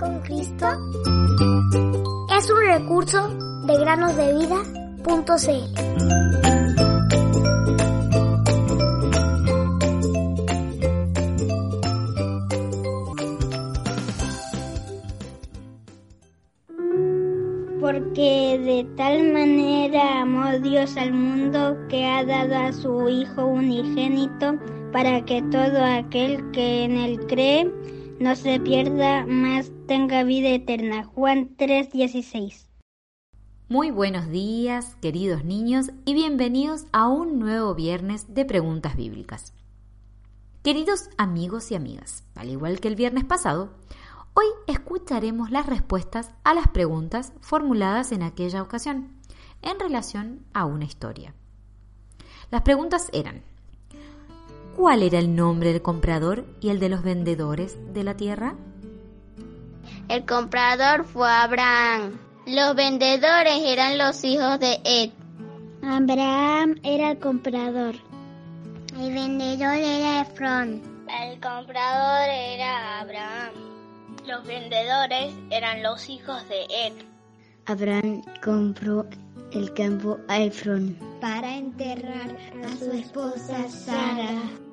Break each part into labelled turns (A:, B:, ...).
A: con Cristo es un recurso de granosdevida.cl.
B: Porque de tal manera amó Dios al mundo que ha dado a su Hijo unigénito para que todo aquel que en él cree no se pierda, más tenga vida eterna. Juan 3:16.
C: Muy buenos días, queridos niños, y bienvenidos a un nuevo viernes de preguntas bíblicas. Queridos amigos y amigas, al igual que el viernes pasado, hoy escucharemos las respuestas a las preguntas formuladas en aquella ocasión en relación a una historia. Las preguntas eran, ¿Cuál era el nombre del comprador y el de los vendedores de la tierra?
D: El comprador fue Abraham. Los vendedores eran los hijos de Ed.
B: Abraham era el comprador.
A: El vendedor era Efrón.
D: El comprador era Abraham. Los vendedores eran los hijos de Ed.
E: Abraham compró el campo a Efrón
A: para enterrar a su esposa Sara.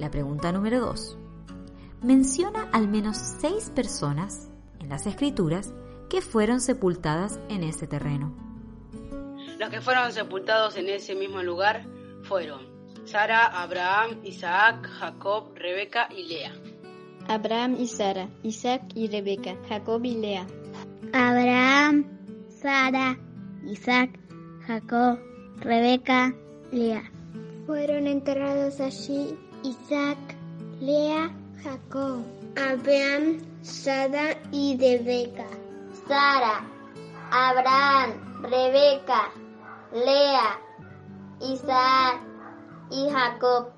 C: La pregunta número 2. Menciona al menos seis personas en las escrituras que fueron sepultadas en ese terreno.
F: Los que fueron sepultados en ese mismo lugar fueron Sara, Abraham, Isaac, Jacob, Rebeca y Lea.
E: Abraham y Sara, Isaac y Rebeca, Jacob y Lea.
B: Abraham, Sara, Isaac, Jacob, Rebeca, Lea.
A: Fueron enterrados allí Isaac, Lea, Jacob, Abraham, Sara y Rebeca.
D: Sara, Abraham, Rebeca, Lea, Isaac y Jacob.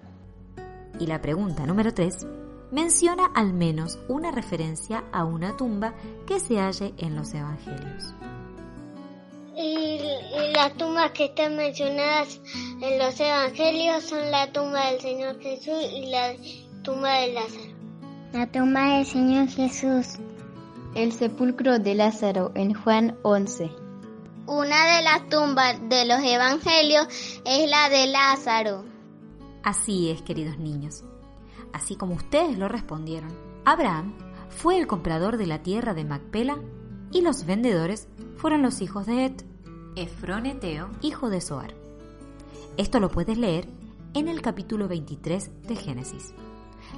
C: Y la pregunta número 3 menciona al menos una referencia a una tumba que se halle en los evangelios.
D: Y, las tumbas que están mencionadas en los evangelios son la tumba del Señor Jesús y la tumba de Lázaro.
B: La tumba del Señor Jesús.
E: El sepulcro de Lázaro en Juan 11.
D: Una de las tumbas de los evangelios es la de Lázaro.
C: Así es, queridos niños. Así como ustedes lo respondieron, Abraham fue el comprador de la tierra de Macpela y los vendedores fueron los hijos de Et, Efrón Eteo, hijo de Soar. Esto lo puedes leer en el capítulo 23 de Génesis.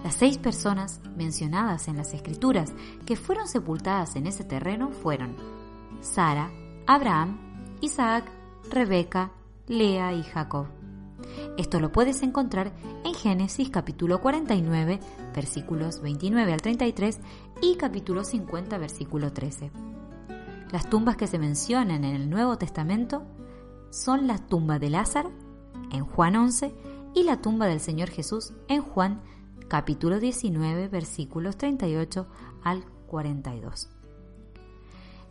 C: Las seis personas mencionadas en las escrituras que fueron sepultadas en ese terreno fueron Sara, Abraham, Isaac, Rebeca, Lea y Jacob. Esto lo puedes encontrar en Génesis capítulo 49, versículos 29 al 33 y capítulo 50, versículo 13. Las tumbas que se mencionan en el Nuevo Testamento son la tumba de Lázaro en Juan 11 y la tumba del Señor Jesús en Juan capítulo 19 versículos 38 al 42.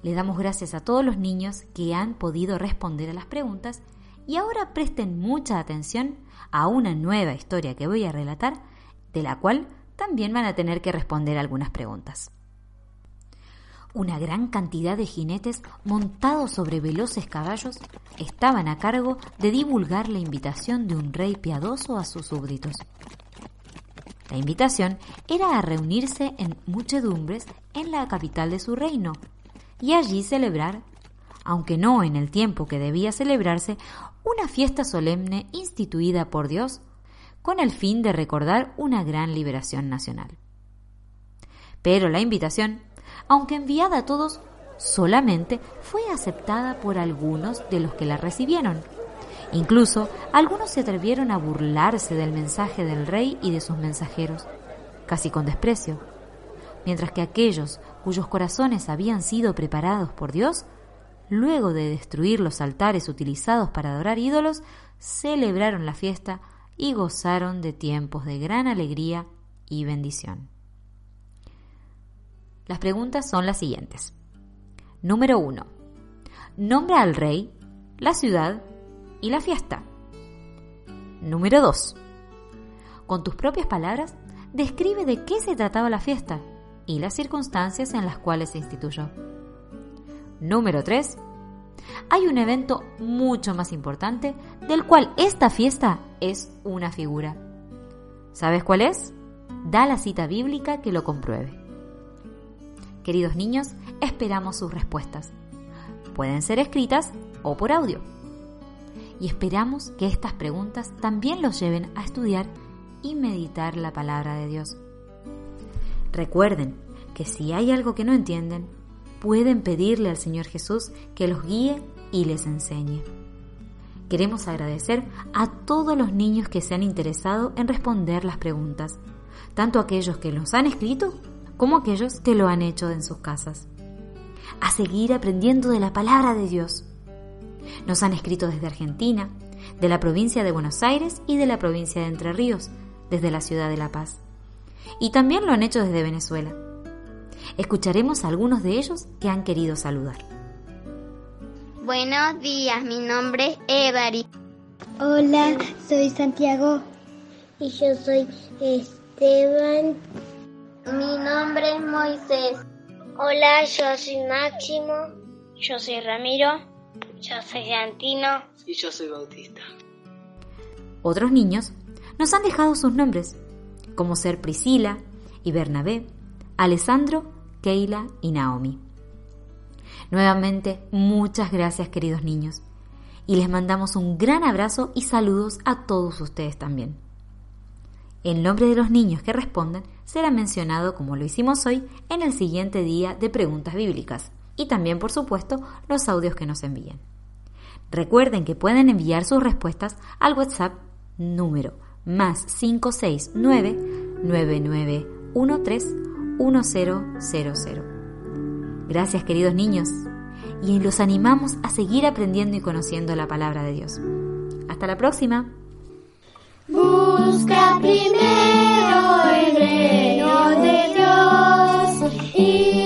C: Le damos gracias a todos los niños que han podido responder a las preguntas y ahora presten mucha atención a una nueva historia que voy a relatar, de la cual también van a tener que responder algunas preguntas. Una gran cantidad de jinetes montados sobre veloces caballos estaban a cargo de divulgar la invitación de un rey piadoso a sus súbditos. La invitación era a reunirse en muchedumbres en la capital de su reino y allí celebrar, aunque no en el tiempo que debía celebrarse, una fiesta solemne instituida por Dios con el fin de recordar una gran liberación nacional. Pero la invitación aunque enviada a todos, solamente fue aceptada por algunos de los que la recibieron. Incluso algunos se atrevieron a burlarse del mensaje del rey y de sus mensajeros, casi con desprecio, mientras que aquellos cuyos corazones habían sido preparados por Dios, luego de destruir los altares utilizados para adorar ídolos, celebraron la fiesta y gozaron de tiempos de gran alegría y bendición. Las preguntas son las siguientes. Número 1. Nombra al rey, la ciudad y la fiesta. Número 2. Con tus propias palabras, describe de qué se trataba la fiesta y las circunstancias en las cuales se instituyó. Número 3. Hay un evento mucho más importante del cual esta fiesta es una figura. ¿Sabes cuál es? Da la cita bíblica que lo compruebe. Queridos niños, esperamos sus respuestas. Pueden ser escritas o por audio. Y esperamos que estas preguntas también los lleven a estudiar y meditar la palabra de Dios. Recuerden que si hay algo que no entienden, pueden pedirle al Señor Jesús que los guíe y les enseñe. Queremos agradecer a todos los niños que se han interesado en responder las preguntas, tanto aquellos que los han escrito como aquellos que lo han hecho en sus casas. A seguir aprendiendo de la palabra de Dios. Nos han escrito desde Argentina, de la provincia de Buenos Aires y de la provincia de Entre Ríos, desde la ciudad de La Paz. Y también lo han hecho desde Venezuela. Escucharemos a algunos de ellos que han querido saludar.
D: Buenos días, mi nombre es Evari.
E: Hola, soy Santiago.
B: Y yo soy Esteban.
D: Mi nombre es Moisés.
G: Hola, yo soy Máximo. Yo soy Ramiro. Yo soy Antino.
F: Y yo soy Bautista.
C: Otros niños nos han dejado sus nombres, como ser Priscila y Bernabé, Alessandro Keila y Naomi. Nuevamente, muchas gracias queridos niños y les mandamos un gran abrazo y saludos a todos ustedes también. El nombre de los niños que respondan será mencionado como lo hicimos hoy en el siguiente día de preguntas bíblicas y también por supuesto los audios que nos envíen. Recuerden que pueden enviar sus respuestas al WhatsApp número más 569 9913 1000. Gracias queridos niños y los animamos a seguir aprendiendo y conociendo la palabra de Dios. Hasta la próxima. Busca primero el reino de Dios y